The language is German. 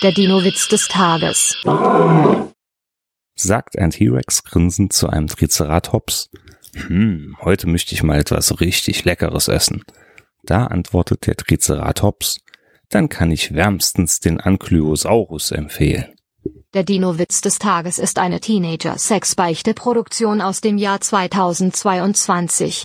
Der Dino-Witz des Tages. Sagt ein T-Rex grinsend zu einem Triceratops. Hm, heute möchte ich mal etwas richtig Leckeres essen. Da antwortet der Triceratops, dann kann ich wärmstens den Ankylosaurus empfehlen. Der Dino-Witz des Tages ist eine Teenager-Sex-Beichte-Produktion aus dem Jahr 2022.